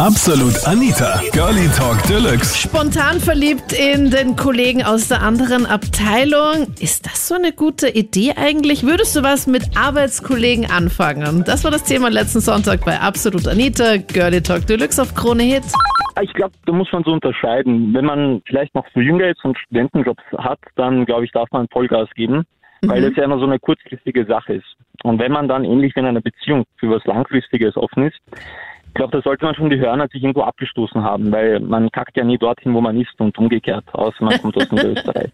Absolut Anita, Girlie Talk Deluxe. Spontan verliebt in den Kollegen aus der anderen Abteilung. Ist das so eine gute Idee eigentlich? Würdest du was mit Arbeitskollegen anfangen? Das war das Thema letzten Sonntag bei Absolut Anita, Girlie Talk Deluxe auf Krone Hit. Ich glaube, da muss man so unterscheiden. Wenn man vielleicht noch so jünger ist und Studentenjobs hat, dann glaube ich, darf man Vollgas geben, weil das ja immer so eine kurzfristige Sache ist. Und wenn man dann ähnlich wie in einer Beziehung für was Langfristiges offen ist, ich glaube, da sollte man schon die Hörner sich irgendwo abgestoßen haben, weil man kackt ja nie dorthin, wo man ist und umgekehrt, außer man kommt aus Österreich.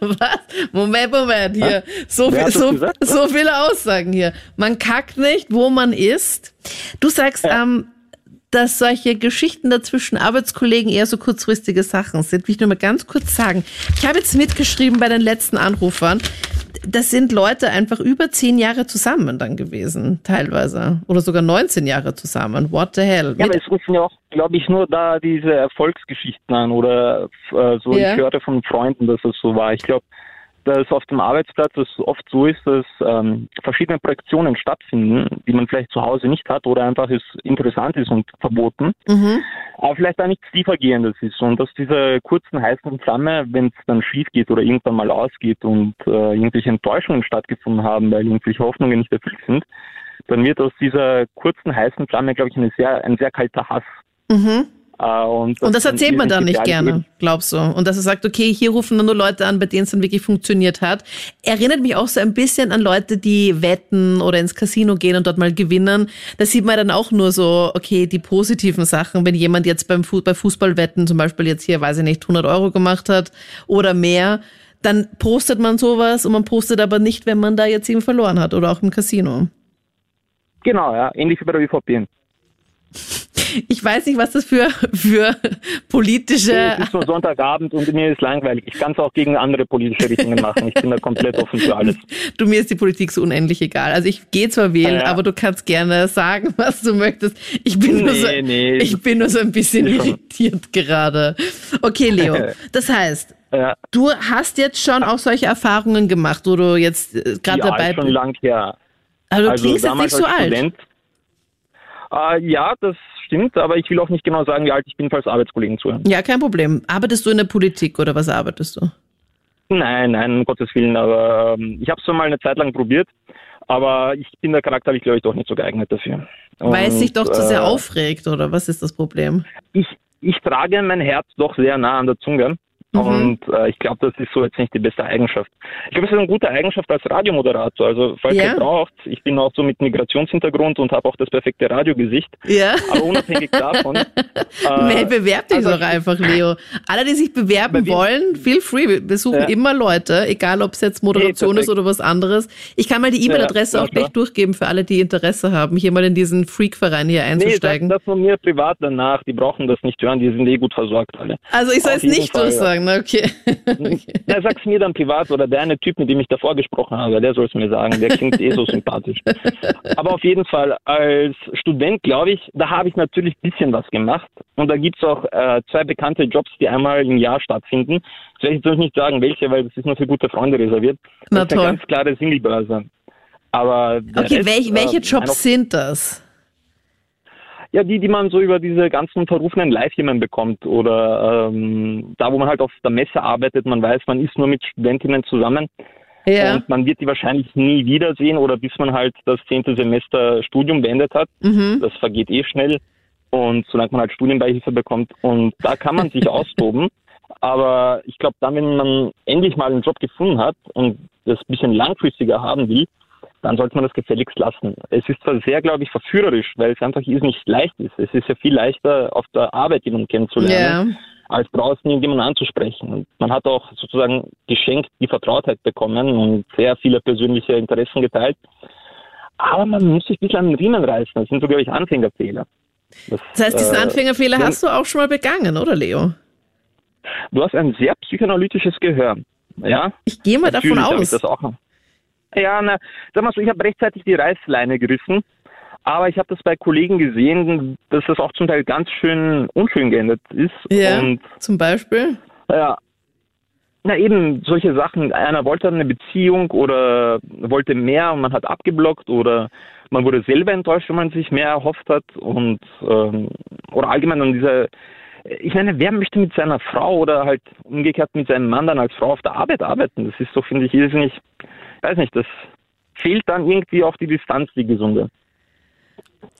Was? Moment, Moment, hier. So, viel, so, so viele Aussagen hier. Man kackt nicht, wo man ist. Du sagst, ähm, dass solche Geschichten dazwischen Arbeitskollegen eher so kurzfristige Sachen sind. Will ich nur mal ganz kurz sagen. Ich habe jetzt mitgeschrieben bei den letzten Anrufern. Das sind Leute einfach über zehn Jahre zusammen dann gewesen, teilweise. Oder sogar 19 Jahre zusammen. What the hell? Ja, Mit- aber es rufen ja auch, glaube ich, nur da diese Erfolgsgeschichten an oder äh, so. Ja. Ich hörte von Freunden, dass es so war. Ich glaube, dass auf dem Arbeitsplatz es oft so ist, dass ähm, verschiedene Projektionen stattfinden, die man vielleicht zu Hause nicht hat oder einfach es interessant ist und verboten, mhm. aber vielleicht da nichts tiefergehendes ist und dass diese kurzen heißen Flamme, wenn es dann schief geht oder irgendwann mal ausgeht und äh, irgendwelche Enttäuschungen stattgefunden haben, weil irgendwelche Hoffnungen nicht erfüllt sind, dann wird aus dieser kurzen heißen Flamme, glaube ich, eine sehr, ein sehr kalter Hass. Mhm. Äh, und, Und das dann erzählt man dann nicht gerne, glaubst du? Und dass er sagt, okay, hier rufen nur Leute an, bei denen es dann wirklich funktioniert hat. Erinnert mich auch so ein bisschen an Leute, die wetten oder ins Casino gehen und dort mal gewinnen. Da sieht man dann auch nur so, okay, die positiven Sachen. Wenn jemand jetzt beim Fu bei Fußballwetten zum Beispiel jetzt hier, weiß ich nicht, 100 Euro gemacht hat oder mehr, dann postet man sowas und man postet aber nicht, wenn man da jetzt eben verloren hat oder auch im Casino. Genau, ja, ähnlich wie bei der ÖVP. Ich weiß nicht, was das für, für politische Es ist so Sonntagabend und mir ist langweilig. Ich kann es auch gegen andere politische Richtungen machen. Ich bin da komplett offen für alles. Du, mir ist die Politik so unendlich egal. Also ich gehe zwar wählen, Ja, ja. aber du kannst gerne sagen, was du möchtest. Ich bin, nur, so, Nee, nee. ich bin nur so ein bisschen irritiert gerade. Okay, Leo. Das heißt, Ja, du hast jetzt schon auch solche Erfahrungen gemacht, wo du jetzt äh, gerade ja, dabei ist schon bist. lang her. Also du also klingst jetzt nicht so alt. Student. Äh, ja, das stimmt, aber ich will auch nicht genau sagen, wie alt ich bin, falls Arbeitskollegen zuhören. Ja, kein Problem. Arbeitest du in der Politik oder was arbeitest du? Nein, nein, um Gottes Willen, aber ähm, ich habe es schon mal eine Zeit lang probiert, aber ich bin der charakterlich, glaube ich, doch nicht so geeignet dafür. Weil es dich doch zu sehr äh, aufregt oder was ist das Problem? ich, ich trage mein Herz doch sehr nah an der Zunge. Mhm. Und äh, ich glaube, das ist so jetzt nicht die beste Eigenschaft. Ich glaube, es ist eine gute Eigenschaft als Radiomoderator. Also, falls Ja. ihr braucht, ich bin auch so mit Migrationshintergrund und habe auch das perfekte Radiogesicht. Ja. Aber unabhängig davon. Hey, äh, bewerb dich also- doch einfach, Leo. Alle, die sich bewerben wollen, feel free. Wir- suchen Ja. immer Leute, egal ob es jetzt Moderation Nee, ist oder was anderes. Ich kann mal die E-Mail-Adresse Ja, auch gleich durchgeben für alle, die Interesse haben, hier mal in diesen Freak-Verein hier nee, einzusteigen. sag das von mir privat danach. Die brauchen das nicht hören, die sind eh gut versorgt alle. also ich soll es nicht Fall, durchsagen, na, okay. Ja, sag's mir dann privat oder der eine Typ, mit dem ich davor gesprochen habe, der soll es mir sagen. Der klingt eh so sympathisch. Aber auf jeden Fall, als Student, glaube ich, da habe ich natürlich ein bisschen was gemacht. Und da gibt's auch äh, zwei bekannte Jobs, die einmal im Jahr stattfinden. Jetzt werde ich jetzt nicht sagen, welche, weil das ist nur für gute Freunde reserviert. Na das ist eine toll. ganz klare Singlebörse. Aber Okay, Rest, welch, welche äh, Jobs sind das? Ja, die, die man so über diese ganzen verrufenen Live-Firmen bekommt oder ähm, da, wo man halt auf der Messe arbeitet, man weiß, man ist nur mit Studentinnen zusammen Ja. und man wird die wahrscheinlich nie wiedersehen oder bis man halt das zehnte Semester Studium beendet hat. Mhm. Das vergeht eh schnell und solange man halt Studienbeihilfe bekommt und da kann man sich austoben. Aber ich glaube, dann, wenn man endlich mal einen Job gefunden hat und das ein bisschen langfristiger haben will, dann sollte man das gefälligst lassen. Es ist zwar sehr, glaube ich, verführerisch, weil es einfach ist nicht leicht ist. Es ist ja viel leichter, auf der Arbeit jemanden kennenzulernen, Ja. als draußen irgendjemanden anzusprechen. Und man hat auch sozusagen geschenkt die Vertrautheit bekommen und sehr viele persönliche Interessen geteilt. Aber man muss sich ein bisschen an den Riemen reißen. Das sind so, glaube ich, Anfängerfehler. Das, Das heißt, diesen äh, Anfängerfehler hast du auch schon mal begangen, oder Leo? Du hast ein sehr psychoanalytisches Gehör. Ja? Ich gehe mal davon Natürlich ich aus. das auch. Ja, na, sag mal so, ich habe rechtzeitig die Reißleine gerissen, aber ich habe das bei Kollegen gesehen, dass das auch zum Teil ganz schön unschön geendet ist. Ja, Und zum Beispiel. ja, Na eben, solche Sachen. Einer wollte eine Beziehung oder wollte mehr und man hat abgeblockt oder man wurde selber enttäuscht, wenn man sich mehr erhofft hat und ähm, oder allgemein an diese ich meine, wer möchte mit seiner Frau oder halt umgekehrt mit seinem Mann dann als Frau auf der Arbeit arbeiten? Das ist doch, finde ich, irrsinnig, weiß nicht, das fehlt dann irgendwie auf die Distanz, die gesunde.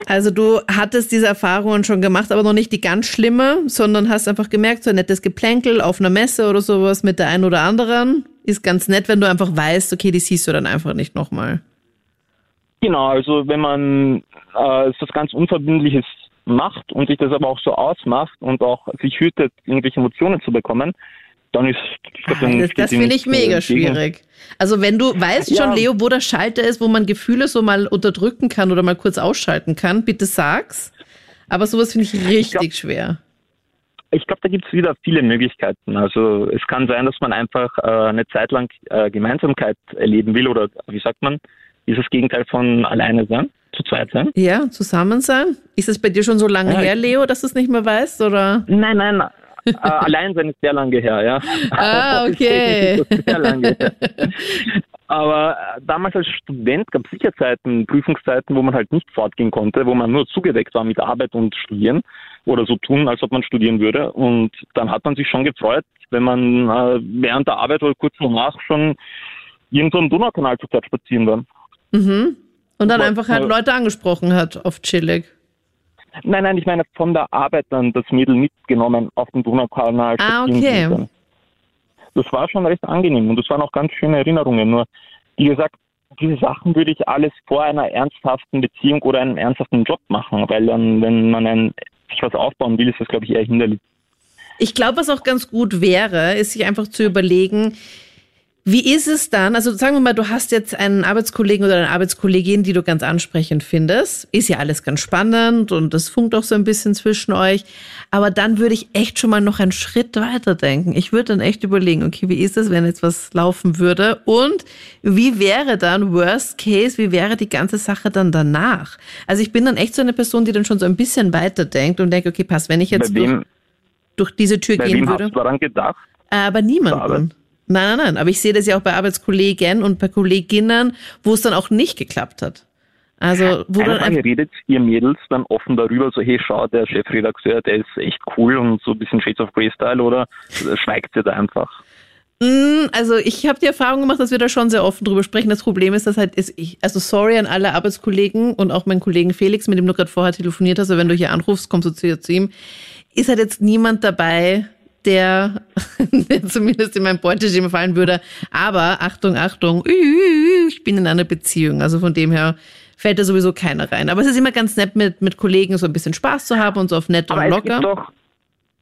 Also du hattest diese Erfahrungen schon gemacht, aber noch nicht die ganz schlimme, sondern hast einfach gemerkt, so ein nettes Geplänkel auf einer Messe oder sowas mit der einen oder anderen ist ganz nett, wenn du einfach weißt, okay, die siehst du dann einfach nicht nochmal. Genau, also wenn man äh, das ganz Unverbindliches macht und sich das aber auch so ausmacht und auch sich hütet, irgendwelche Emotionen zu bekommen, dann ist glaub, dann das, das finde ich mega äh, schwierig. Also wenn du weißt ja. schon, Leo, wo der Schalter ist, wo man Gefühle so mal unterdrücken kann oder mal kurz ausschalten kann, bitte sag's. Aber sowas finde ich richtig ich glaub, schwer. Ich glaube, da gibt es wieder viele Möglichkeiten. Also es kann sein, dass man einfach äh, eine Zeit lang äh, Gemeinsamkeit erleben will oder wie sagt man, ist das Gegenteil von alleine sein, zu zweit sein. Ja, zusammen sein. Ist es bei dir schon so lange ja, her, Leo, dass du es nicht mehr weißt? Oder? Nein, nein, äh, allein sein ist sehr lange her, ja. Ah, okay. sehr lange her. Aber äh, damals als Student gab es sicher Zeiten, Prüfungszeiten, wo man halt nicht fortgehen konnte, wo man nur zugedeckt war mit Arbeit und Studieren oder so tun, als ob man studieren würde. Und dann hat man sich schon gefreut, wenn man äh, während der Arbeit oder kurz danach schon irgendwo im Donaukanal zur Zeit spazieren war. Mhm. Und dann einfach halt Leute angesprochen hat auf chillig. Nein, nein, ich meine von der Arbeit dann das Mädel mitgenommen auf den Donaukanal. Ah, okay. Das war schon recht angenehm und das waren auch ganz schöne Erinnerungen. Nur, wie gesagt, diese Sachen würde ich alles vor einer ernsthaften Beziehung oder einem ernsthaften Job machen, weil dann, wenn man ein, sich was aufbauen will, ist das, glaube ich, eher hinderlich. Ich glaube, was auch ganz gut wäre, ist sich einfach zu überlegen, wie ist es dann? Also sagen wir mal, du hast jetzt einen Arbeitskollegen oder eine Arbeitskollegin, die du ganz ansprechend findest. Ist ja alles ganz spannend und das funkt auch so ein bisschen zwischen euch. Aber dann würde ich echt schon mal noch einen Schritt weiter denken. Ich würde dann echt überlegen, okay, wie ist es, wenn jetzt was laufen würde? Und wie wäre dann Worst Case, wie wäre die ganze Sache dann danach? Also ich bin dann echt so eine Person, die dann schon so ein bisschen weiter denkt und denkt, okay, pass, wenn ich jetzt durch, durch, diese Tür gehen würde. Hast du daran gedacht? Aber niemanden. Nein, nein, nein. Aber ich sehe das ja auch bei Arbeitskollegen und bei Kolleginnen, wo es dann auch nicht geklappt hat. Also, wo dann einfach redet ihr Mädels dann offen darüber, so, hey, schau, der Chefredakteur, der ist echt cool und so ein bisschen Shades of Grey Style oder schweigt ihr da einfach? Mm, also ich habe die Erfahrung gemacht, dass wir da schon sehr offen drüber sprechen. Das Problem ist, dass halt ist ich, also sorry an alle Arbeitskollegen und auch meinen Kollegen Felix, mit dem du gerade vorher telefoniert hast, aber wenn du hier anrufst, kommst du zu, zu ihm, ist halt jetzt niemand dabei, der, der zumindest in mein Beuteschema fallen würde. Aber Achtung, Achtung, ich bin in einer Beziehung. Also von dem her fällt da sowieso keiner rein. Aber es ist immer ganz nett, mit, mit Kollegen so ein bisschen Spaß zu haben und so auf nett und locker. Doch,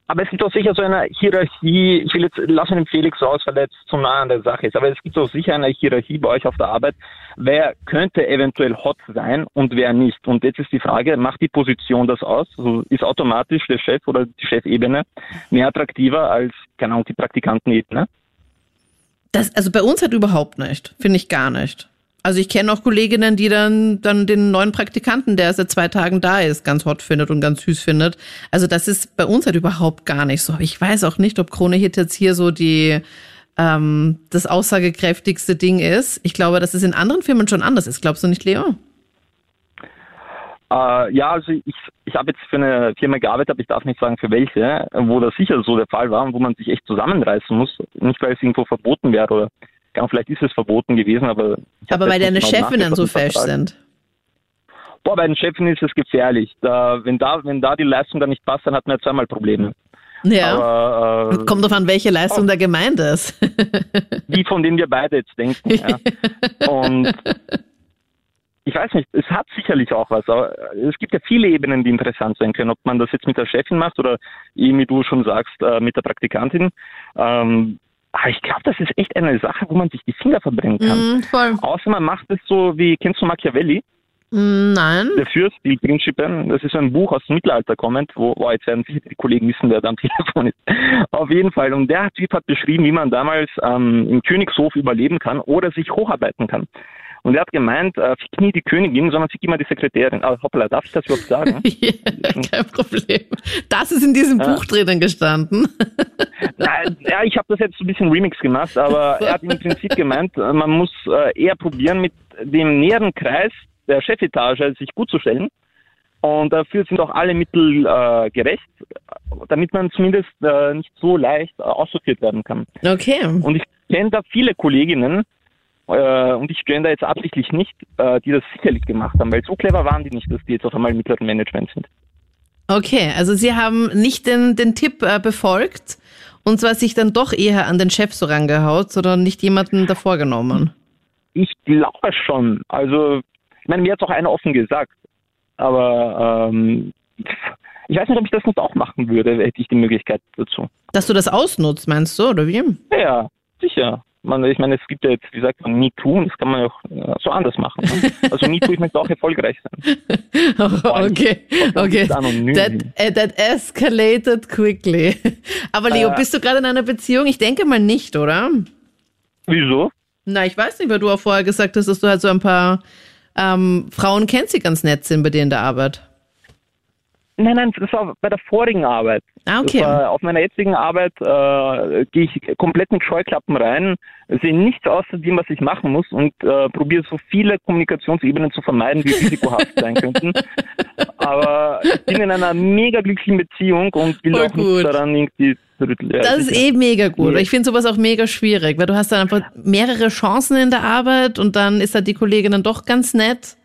aber es gibt doch sicher so eine Hierarchie, ich will jetzt, lassen den Felix aus, weil er jetzt zu nah an der Sache ist, aber es gibt doch sicher eine Hierarchie bei euch auf der Arbeit. Wer könnte eventuell hot sein und wer nicht? Und jetzt ist die Frage, macht die Position das aus? Also ist automatisch der Chef oder die Chefebene mehr attraktiver als, keine Ahnung, die Praktikantenebene? Das, also bei uns halt überhaupt nicht. Finde ich gar nicht. Also ich kenne auch Kolleginnen, die dann, dann den neuen Praktikanten, der seit zwei Tagen da ist, ganz hot findet und ganz süß findet. Also das ist bei uns halt überhaupt gar nicht so. Ich weiß auch nicht, ob Krone Hit jetzt hier so die ähm, das aussagekräftigste Ding ist. Ich glaube, dass es in anderen Firmen schon anders ist. Glaubst du nicht, Leo? Äh, ja, also ich, ich habe jetzt für eine Firma gearbeitet, aber ich darf nicht sagen für welche, wo das sicher so der Fall war und wo man sich echt zusammenreißen muss. Nicht, weil es irgendwo verboten wäre oder ja, vielleicht ist es verboten gewesen, aber. Aber weil deine Chefinnen so fesch sind. Boah, bei den Chefinnen ist es gefährlich. Da, wenn, da, wenn da die Leistung dann nicht passt, dann hat man ja zweimal Probleme. Ja. Aber, äh, Kommt an, welche Leistung oh, der gemeint ist. die, von denen wir beide jetzt denken. Ja. Und ich weiß nicht, es hat sicherlich auch was. Aber es gibt ja viele Ebenen, die interessant sein können. Ob man das jetzt mit der Chefin macht oder, wie du schon sagst, äh, mit der Praktikantin. Ähm, aber ich glaube, das ist echt eine Sache, wo man sich die Finger verbrennen kann. Mm. Außer man macht es so wie, kennst du Machiavelli? Mm, nein. Der Fürst, die Príncipe, das ist ein Buch aus dem Mittelalter kommend, wo, wo jetzt werden sicher die Kollegen wissen, wer da am Telefon ist. Auf jeden Fall. Und der Typ hat beschrieben, wie man damals ähm, im Königshof überleben kann oder sich hocharbeiten kann. Und er hat gemeint, äh, fick nie die Königin, sondern fick immer die Sekretärin. Aber hoppala, darf ich das überhaupt sagen? ja, kein Problem. Das ist in diesem äh, Buch drinnen gestanden. Nein, ja, ich habe das jetzt so ein bisschen Remix gemacht, aber er hat im Prinzip gemeint, äh, man muss äh, eher probieren, mit dem näheren Kreis der Chefetage sich gut zu stellen. Und dafür sind auch alle Mittel äh, gerecht, damit man zumindest äh, nicht so leicht äh, aussortiert werden kann. Okay. Und ich kenne da viele Kolleginnen, äh, und ich da jetzt absichtlich nicht, äh, die das sicherlich gemacht haben, weil so clever waren die nicht, dass die jetzt auf einmal im mittleren Management sind. Okay, also Sie haben nicht den, den Tipp äh, befolgt und zwar sich dann doch eher an den Chef so rangehaut, sondern nicht jemanden davor genommen. Ich glaube schon. Also, ich meine, mir hat auch einer offen gesagt. Aber ähm, ich weiß nicht, ob ich das nicht auch machen würde, hätte ich die Möglichkeit dazu. Dass du das ausnutzt, meinst du, oder wie? Ja, sicher. Man, ich meine, es gibt ja jetzt, wie sagt man, MeToo und das kann man ja auch äh, so anders machen. Ne? Also MeToo, ich möchte auch erfolgreich sein. okay, okay. That, uh, that escalated quickly. Aber Leo, äh, bist du gerade in einer Beziehung? Ich denke mal nicht, oder? Wieso? Na, ich weiß nicht, weil du auch vorher gesagt hast, dass du halt so ein paar ähm, Frauen kennst, die ganz nett sind bei dir in der Arbeit. Nein, nein, das war bei der vorigen Arbeit. Ah, okay. auf meiner jetzigen Arbeit äh, gehe ich komplett mit Scheuklappen rein, sehe nichts außer dem, was ich machen muss und äh, probiere so viele Kommunikationsebenen zu vermeiden, die risikohaft sein könnten. Aber ich bin in einer mega glücklichen Beziehung und will Voll auch nicht daran irgendwie. Ja, das ist eh mega gut. Ich finde sowas auch mega schwierig, weil du hast dann einfach mehrere Chancen in der Arbeit und dann ist halt die Kollegin dann doch ganz nett.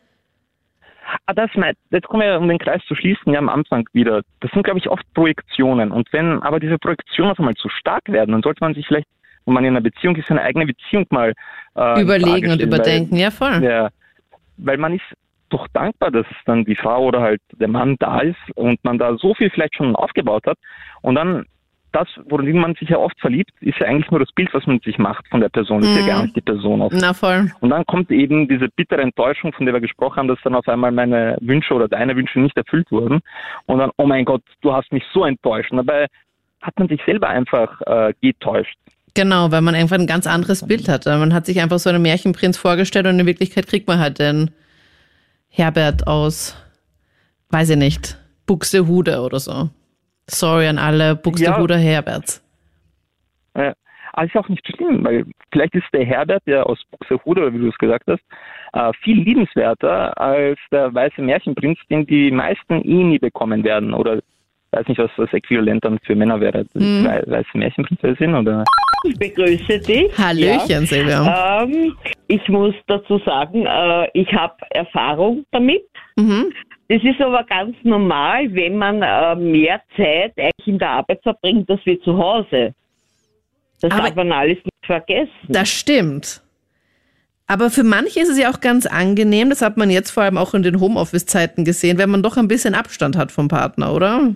Ah, das meint, jetzt kommen wir, um den Kreis zu schließen, ja am Anfang wieder. Das sind, glaube ich, oft Projektionen. Und wenn aber diese Projektionen auf einmal zu stark werden, dann sollte man sich vielleicht, wenn man in einer Beziehung ist, seine eigene Beziehung mal äh, überlegen und überdenken. Weil, ja, voll. Ja, weil man ist doch dankbar, dass dann die Frau oder halt der Mann da ist und man da so viel vielleicht schon aufgebaut hat. Und dann das, worin man sich ja oft verliebt, ist ja eigentlich nur das Bild, was man sich macht von der Person. Das ist ja mhm. gar nicht die Person oft. Na voll. Und dann kommt eben diese bittere Enttäuschung, von der wir gesprochen haben, dass dann auf einmal meine Wünsche oder deine Wünsche nicht erfüllt wurden. Und dann, oh mein Gott, du hast mich so enttäuscht. Und dabei hat man sich selber einfach äh, getäuscht. Genau, weil man einfach ein ganz anderes Bild hat. Man hat sich einfach so einen Märchenprinz vorgestellt und in Wirklichkeit kriegt man halt den Herbert aus, weiß ich nicht, Buxtehude oder so. Sorry an alle Buxtehuder ja. Herberts. Ja. Aber ist auch nicht schlimm, weil vielleicht ist der Herbert, der aus Buxtehude, wie du es gesagt hast, äh, viel liebenswerter als der weiße Märchenprinz, den die meisten eh nie bekommen werden. Oder weiß nicht, was das Äquivalent dann für Männer wäre. Mhm. Weiße Märchenprinzessin oder? Ich begrüße dich. Hallöchen, ja. Silvia. Ähm, ich muss dazu sagen, äh, ich habe Erfahrung damit. Mhm. Das ist aber ganz normal, wenn man äh, mehr Zeit eigentlich in der Arbeit verbringt, als wir zu Hause. Das aber darf man alles nicht vergessen. Das stimmt. Aber für manche ist es ja auch ganz angenehm, das hat man jetzt vor allem auch in den Homeoffice-Zeiten gesehen, wenn man doch ein bisschen Abstand hat vom Partner, oder?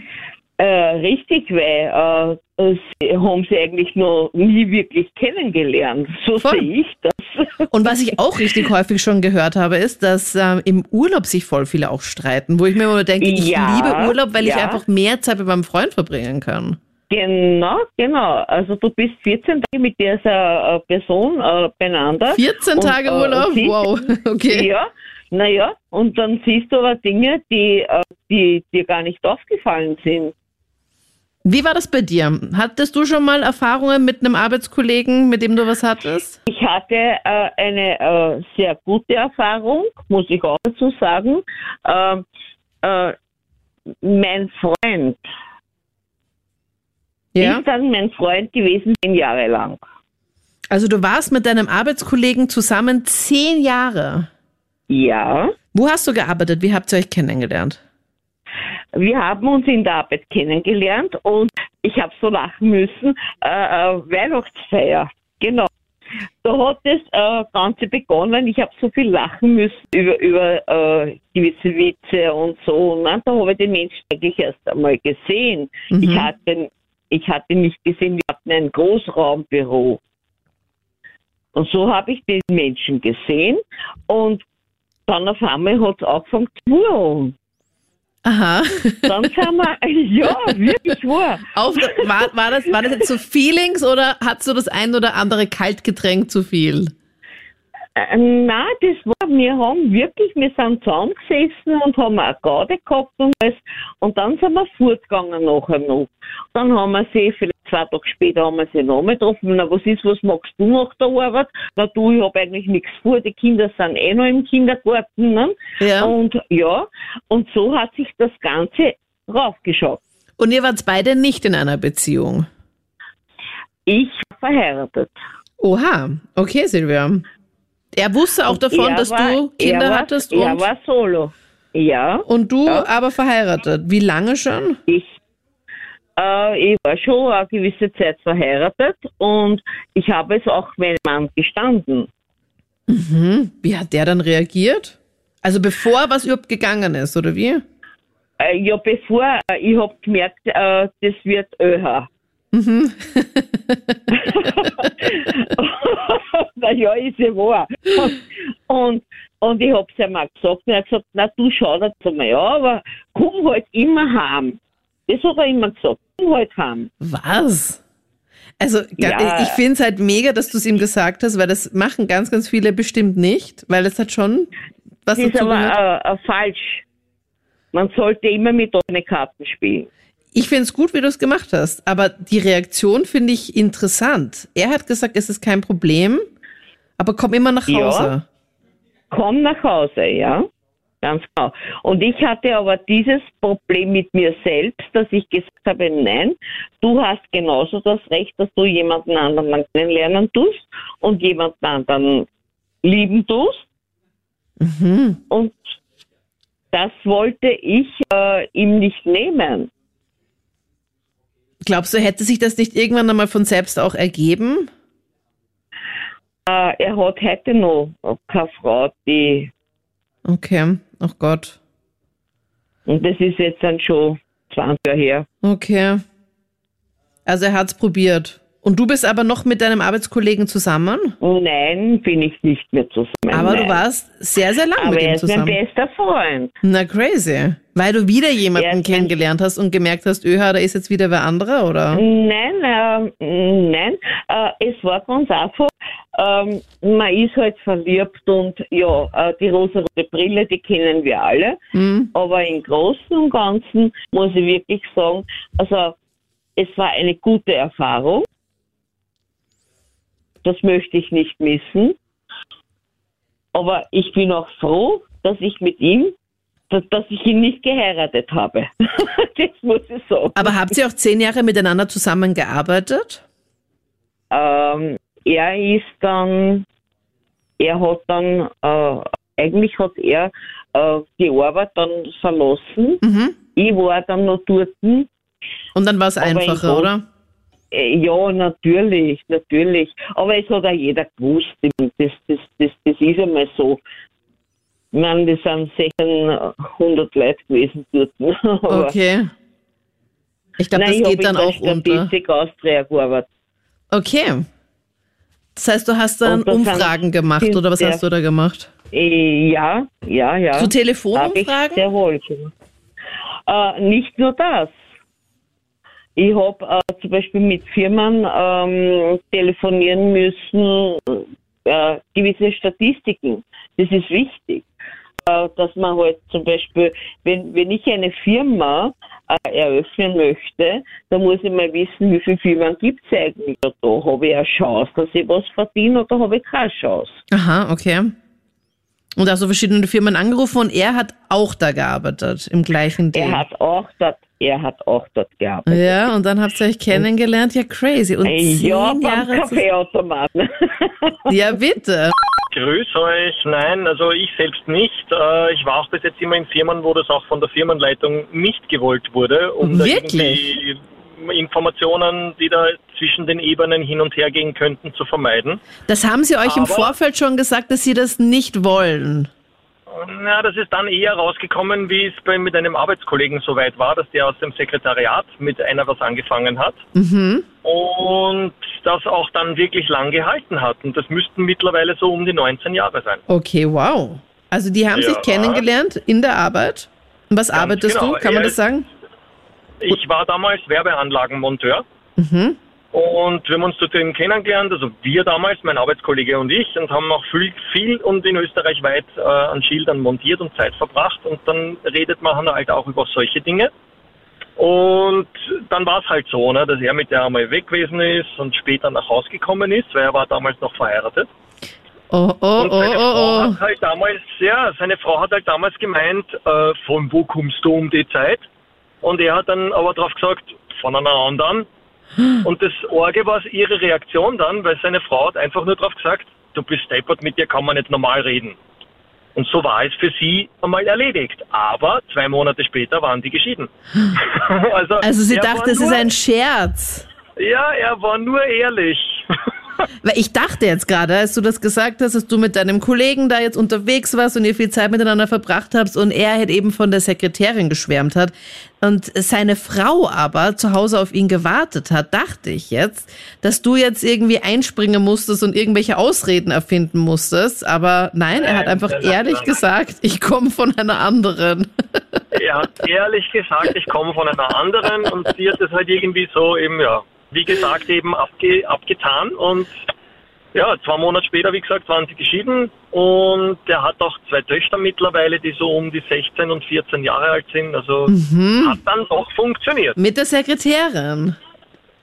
Äh, richtig, weil äh, sie haben sie eigentlich noch nie wirklich kennengelernt. So sehe ich das. Und was ich auch richtig häufig schon gehört habe, ist, dass äh, im Urlaub sich voll viele auch streiten, wo ich mir immer denke, ich ja, liebe Urlaub, weil ja. ich einfach mehr Zeit mit meinem Freund verbringen kann. Genau, genau. Also du bist 14 Tage mit dieser äh, Person äh, beieinander. 14 Tage und, äh, Urlaub? wow, okay. Ja, naja, und dann siehst du aber Dinge, die, äh, die dir gar nicht aufgefallen sind. Wie war das bei dir? Hattest du schon mal Erfahrungen mit einem Arbeitskollegen, mit dem du was hattest? Ich hatte äh, eine äh, sehr gute Erfahrung, muss ich auch dazu sagen. Ähm, äh, mein Freund ja? ist dann mein Freund gewesen, zehn Jahre lang. Also du warst mit deinem Arbeitskollegen zusammen zehn Jahre? Ja. Wo hast du gearbeitet? Wie habt ihr euch kennengelernt? Wir haben uns in der Arbeit kennengelernt und ich habe so lachen müssen. Äh, äh, Weihnachtsfeier, genau. Da hat das äh, Ganze begonnen. Ich habe so viel lachen müssen über, über äh, gewisse Witze und so. Und dann, da habe ich den Menschen eigentlich erst einmal gesehen. Mhm. Ich, hatte, ich hatte nicht gesehen, wir hatten ein Großraumbüro. Und so habe ich den Menschen gesehen und dann auf einmal hat es angefangen zu wurren. Aha. Dann sind wir, ja, wirklich wahr. Auf, war, war, das, war das jetzt so Feelings oder hast du das ein oder andere Kaltgetränk zu viel? Äh, nein, das war, wir haben wirklich, wir sind zusammengesessen und haben eine Garde gehabt und alles. Und dann sind wir fortgegangen nachher noch. Dann haben wir sie, vielleicht zwei Tage später haben wir sie nochmal getroffen. Na, was ist, was magst du nach der Arbeit? Na, du, ich habe eigentlich nichts vor, die Kinder sind eh noch im Kindergarten. Ne? Ja. Und ja, und so hat sich das Ganze raufgeschaut. Und ihr wart beide nicht in einer Beziehung. Ich war verheiratet. Oha, okay, Silvia. Er wusste auch Und davon, er dass war- du Kinder er war, hattest Er und, war solo. Ja, und du Ja. aber verheiratet. Wie lange schon? ich, äh, ich war schon eine gewisse Zeit verheiratet und ich habe es auch meinem Mann gestanden. Hm, wie hat der dann reagiert? Also bevor was überhaupt gegangen ist, oder wie? Äh, ja, bevor äh, ich habe gemerkt, äh, das wird ÖH. Mhm. naja, ist ja wahr. Und, und ich habe es ihm auch gesagt, und er hat gesagt, na du schau dir das mal an, aber komm halt immer heim. Das hat er immer gesagt, komm halt heim. Was? Also Ja. ich finde es halt mega, dass du es ihm gesagt hast, weil das machen ganz, ganz viele bestimmt nicht, weil es hat schon was Das ist dazu aber äh, äh, falsch. Man sollte immer mit offenen Karten spielen. Ich finde es gut, wie du es gemacht hast, aber die Reaktion finde ich interessant. Er hat gesagt, es ist kein Problem, aber komm immer nach Ja. Hause. Komm nach Hause, ja. Ganz genau. Und ich hatte aber dieses Problem mit mir selbst, dass ich gesagt habe, nein, du hast genauso das Recht, dass du jemanden anderen kennenlernen tust und jemanden anderen lieben tust. Mhm. Und das wollte ich äh, ihm nicht nehmen. Glaubst du, hätte sich das nicht irgendwann einmal von selbst auch ergeben? Äh, er hat heute noch keine Frau, die, Okay, oh Gott. und das ist jetzt dann schon 20 Jahre her. Okay. Also er hat's probiert. Und du bist aber noch mit deinem Arbeitskollegen zusammen? Nein, bin ich nicht mehr zusammen. Aber du nein. warst sehr, sehr lang Aber mit er ihm ist mein zusammen. bester Freund. Na crazy. Weil du wieder jemanden Er kennengelernt hast und gemerkt hast, öha, da ist jetzt wieder wer anderer, oder? Nein, ähm, nein, äh, es war ganz einfach. Ähm, man ist halt verliebt und ja, äh, die rosarote Brille, die kennen wir alle. Hm? Aber im Großen und Ganzen muss ich wirklich sagen, also es war eine gute Erfahrung. Das möchte ich nicht missen. Aber ich bin auch froh, dass ich mit ihm, dass, dass ich ihn nicht geheiratet habe. das muss ich sagen. Aber habt ihr auch zehn Jahre miteinander zusammengearbeitet? Ähm, er ist dann, er hat dann, äh, eigentlich hat er äh, die Arbeit dann verlassen. Mhm. Ich war dann noch dort. Und dann war es in einfacher, oder? Äh, Ja, natürlich, natürlich. Aber es hat auch jeder gewusst. Das, das, das, das ist einmal so. Ich meine, das sind 1600 Leute gewesen dort. Aber Okay. Ich glaube, das ich geht dann in auch der unter. Statistik Austria gearbeitet. Okay. Das heißt, du hast dann Umfragen gemacht, oder was hast du da gemacht? Äh, Ja, ja, ja. Ich Telefonumfragen? sehr wohl. Äh, nicht nur das. Ich habe äh, zum Beispiel mit Firmen ähm, telefonieren müssen, äh, gewisse Statistiken. Das ist wichtig. Äh, dass man halt zum Beispiel, wenn, wenn ich eine Firma äh, eröffnen möchte, dann muss ich mal wissen, wie viele Firmen gibt es eigentlich. Da habe ich eine Chance, dass ich was verdiene oder habe ich keine Chance. Aha, okay. Und also verschiedene Firmen angerufen und er hat auch da gearbeitet, im gleichen Ding. Er hat auch dort, er hat auch dort gearbeitet. ja, und dann habt ihr euch kennengelernt. Ja, crazy. Und zehn Ja, beim Jahre. Kaffeeautomaten. Ja, bitte. Grüß euch. Nein, also ich selbst nicht. Äh, Ich war auch bis jetzt immer in Firmen, wo das auch von der Firmenleitung nicht gewollt wurde, um Wirklich? Informationen, die da zwischen den Ebenen hin und her gehen könnten, zu vermeiden. Das haben sie euch im Aber- Vorfeld schon gesagt, dass sie das nicht wollen. Ja, das ist dann eher rausgekommen, wie es bei, mit einem Arbeitskollegen soweit war, dass der aus dem Sekretariat mit einer was angefangen hat Mhm. und das auch dann wirklich lang gehalten hat. Und das müssten mittlerweile so um die 19 Jahre sein. Okay, wow. Also die haben Ja. sich kennengelernt in der Arbeit. Und was Ganz arbeitest genau. du? Kann man Er das sagen? Ich war damals Werbeanlagenmonteur Mhm. Und wir haben uns dort eben kennengelernt, also wir damals, mein Arbeitskollege und ich, und haben auch viel, viel und in Österreich weit äh, an Schildern montiert und Zeit verbracht. Und dann redet man halt auch über solche Dinge. Und dann war es halt so, ne, dass er mit der einmal weg gewesen ist und später nach Hause gekommen ist, weil er war damals noch verheiratet. Oh, oh, Und oh, seine oh, Frau oh. hat halt damals, ja, seine Frau hat halt damals gemeint, äh, von wo kommst du um die Zeit? Und er hat dann aber drauf gesagt, von einer anderen. Und das Orge war ihre Reaktion dann, weil seine Frau hat einfach nur drauf gesagt, du bist deppert, mit dir kann man nicht normal reden. Und so war es für sie einmal erledigt. Aber zwei Monate später waren die geschieden. also, Also sie dachte, es nur, ist ein Scherz. Ja, er war nur ehrlich. Weil ich dachte jetzt gerade, als du das gesagt hast, dass du mit deinem Kollegen da jetzt unterwegs warst und ihr viel Zeit miteinander verbracht habt und er halt eben von der Sekretärin geschwärmt hat und seine Frau aber zu Hause auf ihn gewartet hat, dachte ich jetzt, dass du jetzt irgendwie einspringen musstest und irgendwelche Ausreden erfinden musstest. Aber nein, er hat einfach ehrlich gesagt, ich komme von einer anderen. Er hat ehrlich gesagt, ich komme von einer anderen und sie hat es halt irgendwie so eben, ja, wie gesagt, eben abge, abgetan und ja, zwei Monate später, wie gesagt, waren sie geschieden und er hat auch zwei Töchter mittlerweile, die so um die 16 und 14 Jahre alt sind. Also hat dann doch funktioniert. Mit der Sekretärin.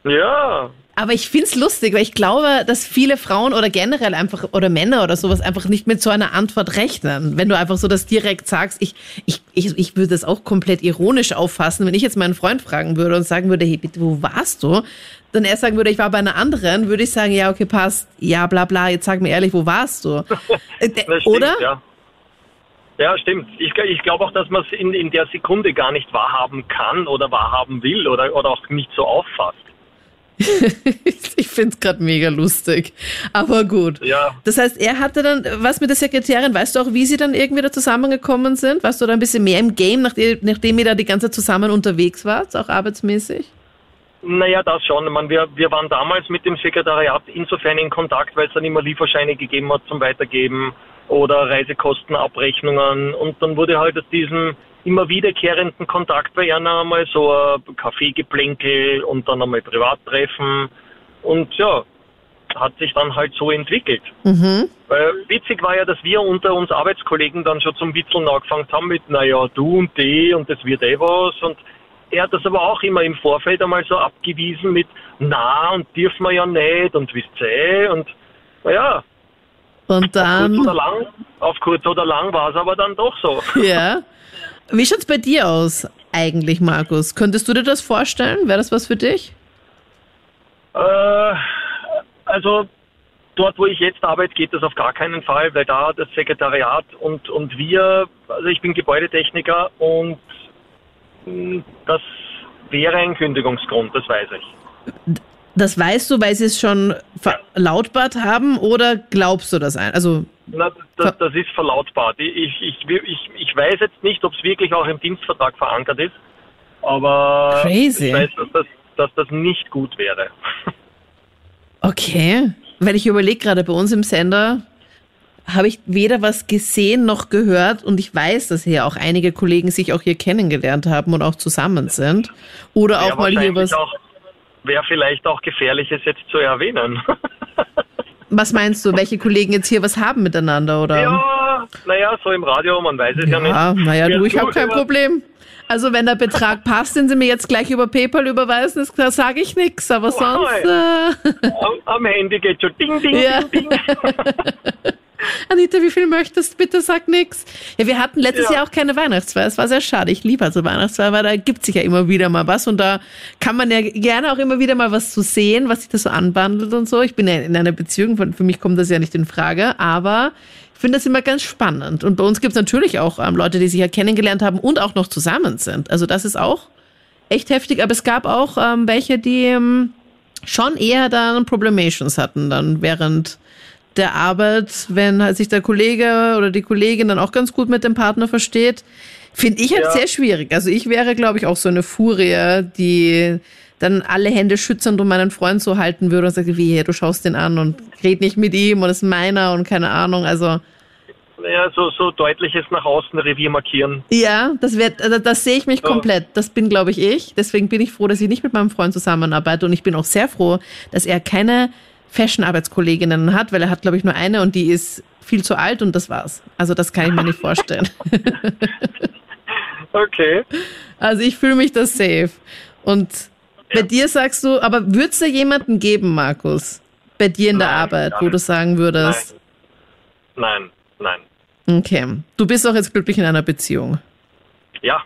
Ja, Aber ich find's lustig, weil ich glaube, dass viele Frauen oder generell einfach oder Männer oder sowas einfach nicht mit so einer Antwort rechnen. Wenn du einfach so das direkt sagst, ich, ich, ich, ich würde das auch komplett ironisch auffassen, wenn ich jetzt meinen Freund fragen würde und sagen würde, hey, bitte, wo warst du? Dann er sagen würde, ich war bei einer anderen, würde ich sagen, ja, okay, passt, ja, bla bla, jetzt sag mir ehrlich, wo warst du? Äh, das stimmt, oder? ja. Ja, stimmt. Ich, ich glaube auch, dass man es in, in der Sekunde gar nicht wahrhaben kann oder wahrhaben will oder, oder auch nicht so auffasst. ich find's gerade mega lustig. Aber gut. Ja. Das heißt, er hatte dann was mit der Sekretärin. Weißt du auch, wie sie dann irgendwie da zusammengekommen sind? Warst du da ein bisschen mehr im Game, nachdem, nachdem ihr da die ganze Zeit zusammen unterwegs wart, auch arbeitsmäßig? Naja, das schon. Ich meine, wir, wir waren damals mit dem Sekretariat insofern in Kontakt, weil es dann immer Lieferscheine gegeben hat zum Weitergeben oder Reisekostenabrechnungen. Und dann wurde halt aus diesem immer wiederkehrenden Kontakt bei einer einmal so ein Kaffeegeplänkel und dann einmal Privattreffen. Und ja, hat sich dann halt so entwickelt. Mhm. Weil witzig war ja, dass wir unter uns Arbeitskollegen dann schon zum Witzeln angefangen haben mit, naja, du und die und das wird eh was. Und er hat das aber auch immer im Vorfeld einmal so abgewiesen mit, na, und dürfen wir ja nicht und wisst ihr eh. Und naja, Und kurz oder dann, lang, auf kurz oder lang war es aber dann doch so. ja. Wie schaut's bei dir aus eigentlich, Markus? Könntest du dir das vorstellen? Wäre das was für dich? Äh, also dort, wo ich jetzt arbeite, geht das auf gar keinen Fall, weil da das Sekretariat und, und wir, also ich bin Gebäudetechniker und mh, das wäre ein Kündigungsgrund, das weiß ich. Das weißt du, weil sie es schon verlautbart haben oder glaubst du das ein? Also, Na, das, das ist verlautbart. Ich, ich, ich, ich weiß jetzt nicht, ob es wirklich auch im Dienstvertrag verankert ist, aber Crazy. ich weiß, dass das, dass das nicht gut wäre. okay. Weil ich überlege gerade, bei uns im Sender habe ich weder was gesehen noch gehört und ich weiß, dass hier auch einige Kollegen sich auch hier kennengelernt haben und auch zusammen sind. Oder auch Wäre mal hier was. Auch, wäre vielleicht auch gefährlich, es jetzt zu erwähnen. Was meinst du, welche Kollegen jetzt hier was haben miteinander, oder? ja, naja, so im Radio, man weiß es ja, nicht. Ja, naja, Ja, du, ich habe kein Problem. Also wenn der Betrag passt, den sie mir jetzt gleich über PayPal überweisen, da sage ich nichts. Aber sonst. Äh, Am, am Handy geht schon ding, ding, Ja. ding, ding. Anita, wie viel möchtest? Bitte sag nix. Ja, wir hatten letztes Ja. Jahr auch keine Weihnachtsfeier. Es war sehr schade. Ich liebe also Weihnachtsfeier, weil da gibt sich ja immer wieder mal was und da kann man ja gerne auch immer wieder mal was zu sehen, was sich da so anbandelt und so. Ich bin ja in einer Beziehung, für mich kommt das ja nicht in Frage, aber ich finde das immer ganz spannend. Und bei uns gibt es natürlich auch ähm, Leute, die sich ja kennengelernt haben und auch noch zusammen sind. Also das ist auch echt heftig, aber es gab auch ähm, welche, die ähm, schon eher dann Problemations hatten dann während der Arbeit, wenn sich der Kollege oder die Kollegin dann auch ganz gut mit dem Partner versteht, finde ich halt Ja. sehr schwierig. Also ich wäre, glaube ich, auch so eine Furie, die dann alle Hände schützend um meinen Freund so halten würde und sagt, wie, du schaust den an und red nicht mit ihm und ist meiner und keine Ahnung. Also ja, so, so deutliches nach außen Revier markieren. Ja, das wird, also das sehe ich mich Ja. komplett. Das bin, glaube ich, ich. Deswegen bin ich froh, dass ich nicht mit meinem Freund zusammenarbeite und ich bin auch sehr froh, dass er keine Fashion-Arbeitskolleginnen hat, weil er hat, glaube ich, nur eine und die ist viel zu alt und das war's. Also das kann ich mir nicht vorstellen. Okay. Also ich fühle mich da safe. Und bei dir sagst du, aber würdest du jemanden geben, Markus? Bei dir in der Nein, Arbeit, gar wo du sagen würdest, Nein, nein. okay, du bist auch jetzt glücklich in einer Beziehung. Ja,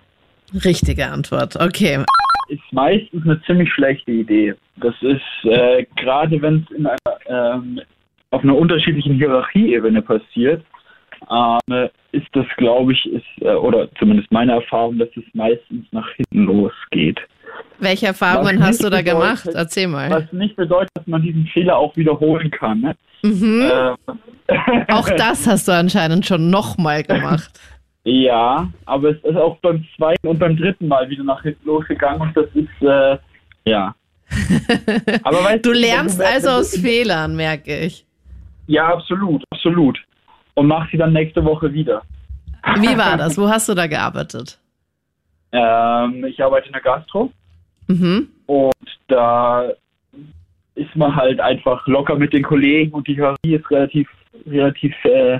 Richtige Antwort, okay. ist meistens eine ziemlich schlechte Idee. Das ist äh, gerade wenn es in einer ähm, auf einer unterschiedlichen Hierarchieebene passiert, ähm, ist das, glaube ich, ist äh, oder zumindest meine Erfahrung, dass es meistens nach hinten losgeht. Welche Erfahrungen hast du da nicht gemacht? bedeutet- Erzähl mal. Was nicht bedeutet, dass man diesen Fehler auch wiederholen kann. Ne? Mhm. Ähm, Auch das hast du anscheinend schon nochmal gemacht. Ja, aber es ist auch beim zweiten und beim dritten Mal wieder nach hinten losgegangen und das ist äh, ja. Aber weißt Du lernst also aus Fehlern, merke ich. Ja, absolut, absolut. Und mach sie dann nächste Woche wieder. Wie war das? Wo hast du da gearbeitet? Ähm, ich arbeite in der Gastro Mhm. und da ist man halt einfach locker mit den Kollegen und die Hierarchie ist relativ, relativ äh,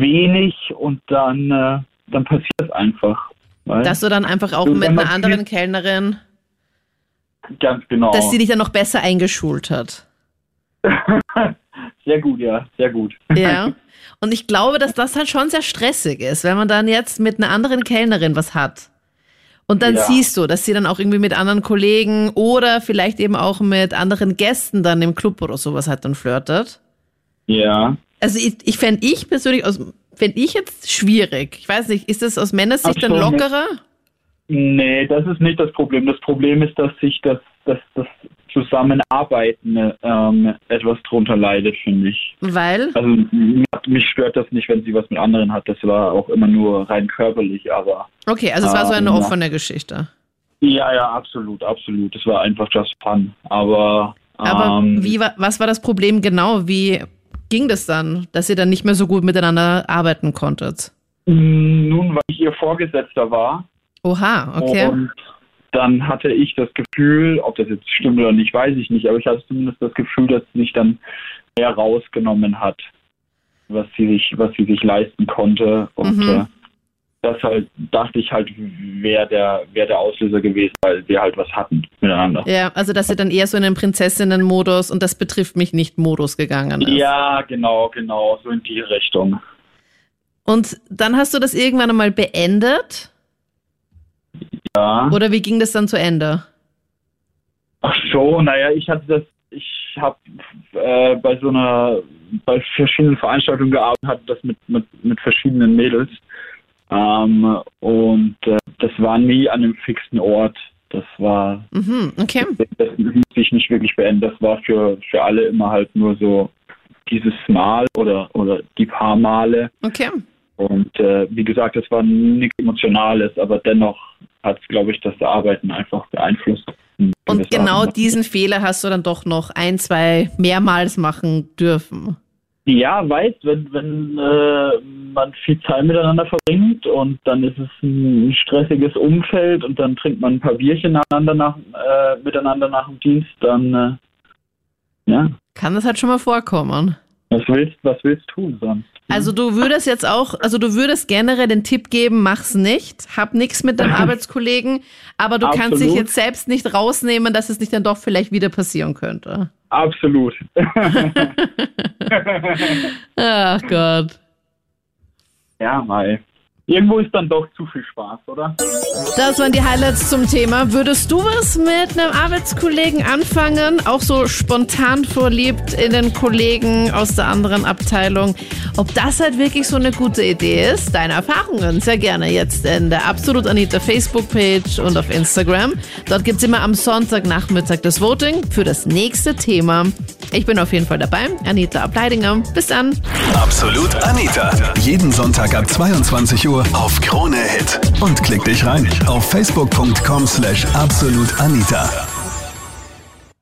wenig und dann, äh, dann passiert es einfach. Dass du dann einfach auch mit einer anderen Kellnerin, Ganz genau. dass sie dich dann noch besser eingeschult hat. sehr gut, ja, sehr gut. Ja. Und ich glaube, dass das halt schon sehr stressig ist, wenn man dann jetzt mit einer anderen Kellnerin was hat. Und dann Ja. siehst du, dass sie dann auch irgendwie mit anderen Kollegen oder vielleicht eben auch mit anderen Gästen dann im Club oder sowas halt dann flirtet. Ja. Also ich, ich fände ich persönlich fände ich jetzt schwierig. Ich weiß nicht, ist das aus Männersicht dann Absolut. lockerer? Nee, das ist nicht das Problem. Das Problem ist, dass sich das, das, das Zusammenarbeiten ähm, etwas drunter leidet, finde ich. Weil? Also mich- stört das nicht, wenn sie was mit anderen hat. Das war auch immer nur rein körperlich, aber Okay, also es war so eine Ähm, offene Geschichte. ja, ja, absolut, absolut. Es war einfach just fun. Aber, Aber ähm, wie was war das Problem genau? Wie ging das dann, dass ihr dann nicht mehr so gut miteinander arbeiten konntet? nun, weil ich ihr Vorgesetzter war Oha, okay. und dann hatte ich das Gefühl, ob das jetzt stimmt oder nicht, weiß ich nicht, aber ich hatte zumindest das Gefühl, dass sie sich dann mehr rausgenommen hat, was sie sich, was sie sich leisten konnte. Und Mhm. äh, das halt, dachte ich halt, wäre der, wäre der Auslöser gewesen, weil wir halt was hatten miteinander. Ja, also dass ihr dann eher so in den Prinzessinnen-Modus und das betrifft mich nicht Modus gegangen ist. Ja, genau, genau, so in die Richtung. Und dann hast du das irgendwann einmal beendet? Ja. Oder wie ging das dann zu Ende? Ach so, naja, ich hatte das, ich habe äh, bei so einer, bei verschiedenen Veranstaltungen gearbeitet, hatte das mit, mit, mit verschiedenen Mädels. Ähm, und äh, das war nie an einem fixen Ort. Das war, Mhm, okay. das ließ sich nicht wirklich beenden. Das war für, für alle immer halt nur so dieses Mal oder, oder die paar Male. Okay. Und äh, wie gesagt, das war nichts Emotionales, aber dennoch hat es, glaube ich, das Arbeiten einfach beeinflusst. in Und genau diesen Fehler hast du dann doch noch ein, zwei mehrmals machen dürfen. Ja, weiß, wenn, wenn äh, man viel Zeit miteinander verbringt und dann ist es ein stressiges Umfeld und dann trinkt man ein paar Bierchen nach, äh, miteinander nach dem Dienst, dann äh, ja, Kann das halt schon mal vorkommen. Was willst, was willst tun sonst? Also du würdest jetzt auch, also du würdest generell den Tipp geben, mach's nicht, hab nichts mit deinem Arbeitskollegen, aber du kannst dich Absolut. jetzt selbst nicht rausnehmen, dass es nicht dann doch vielleicht wieder passieren könnte. Absolut. Ach Gott. ja, Mai. Irgendwo ist dann doch zu viel Spaß, oder? Das waren die Highlights zum Thema. Würdest du was mit einem Arbeitskollegen anfangen? Auch so spontan vorliebt in den Kollegen aus der anderen Abteilung? Ob das halt wirklich so eine gute Idee ist? Deine Erfahrungen sehr gerne jetzt in der Absolut Anita Facebook-Page und auf Instagram. Dort gibt's immer am Sonntagnachmittag das Voting für das nächste Thema. Ich bin auf jeden Fall dabei. Anita Ableidinger. Bis dann. Absolut Anita. Jeden Sonntag ab 22 Uhr auf Krone Hit. Und klick dich rein auf facebook.com slash absolutanita.